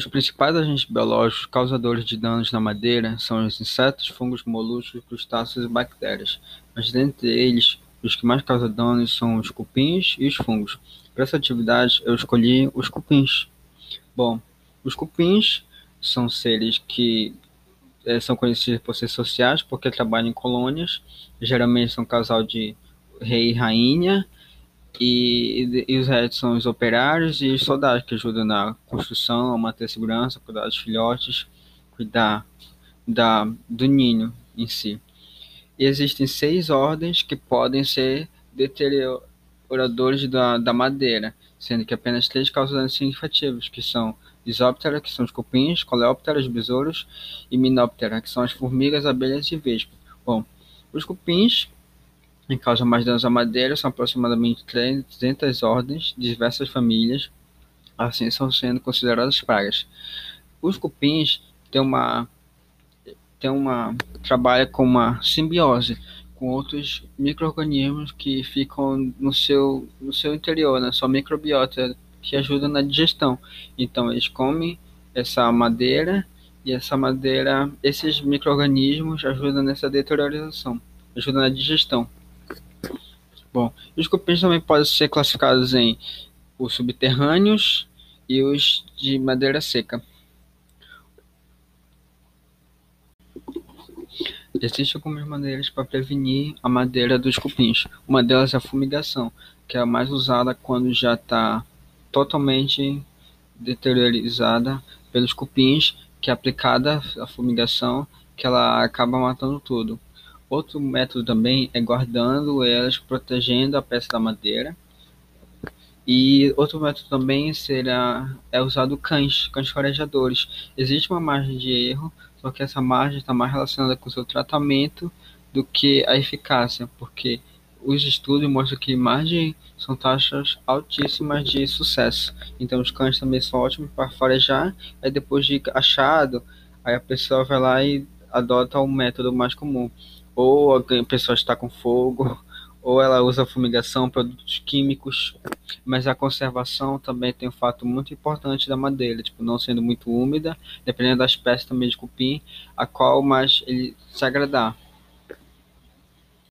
Os principais agentes biológicos causadores de danos na madeira são os insetos, fungos, moluscos, crustáceos e bactérias, mas dentre eles, os que mais causam danos são os cupins e os fungos. Para essa atividade, eu escolhi os cupins. Bom, os cupins são seres que é, são conhecidos por ser sociais porque trabalham em colônias, geralmente são um casal de rei e rainha, e, e os restos são os operários e os soldados que ajudam na construção, a manter a segurança, cuidar dos filhotes, cuidar da, do ninho em si. E existem seis ordens que podem ser deterioradores da, da madeira, sendo que apenas três causam danos significativos, que são Isóptera, que são os cupins, Coleóptera, os besouros, e Minóptera, que são as formigas, abelhas e vespas. Bom, os cupins em causa mais danos à madeira, são aproximadamente 300 ordens de diversas famílias, assim são sendo consideradas pragas. Os cupins têm uma tem uma trabalha com uma simbiose com outros microrganismos que ficam no seu no seu interior, na sua microbiota, que ajuda na digestão. Então eles comem essa madeira e essa madeira, esses microrganismos ajudam nessa deterioração, ajudam na digestão. Bom, os cupins também podem ser classificados em os subterrâneos e os de madeira seca. Existem algumas maneiras para prevenir a madeira dos cupins. Uma delas é a fumigação, que é a mais usada quando já está totalmente deteriorizada pelos cupins, que é aplicada a fumigação, que ela acaba matando tudo. Outro método também é guardando elas, protegendo a peça da madeira. E outro método também será é usado cães, cães farejadores. Existe uma margem de erro, só que essa margem está mais relacionada com o seu tratamento do que a eficácia, porque os estudos mostram que margem são taxas altíssimas de sucesso. Então os cães também são ótimos para farejar, aí depois de achado, aí a pessoa vai lá e adota o método mais comum ou a pessoa está com fogo, ou ela usa fumigação, produtos químicos, mas a conservação também tem um fato muito importante da madeira, tipo, não sendo muito úmida, dependendo da espécie também de cupim, a qual mais ele se agradar.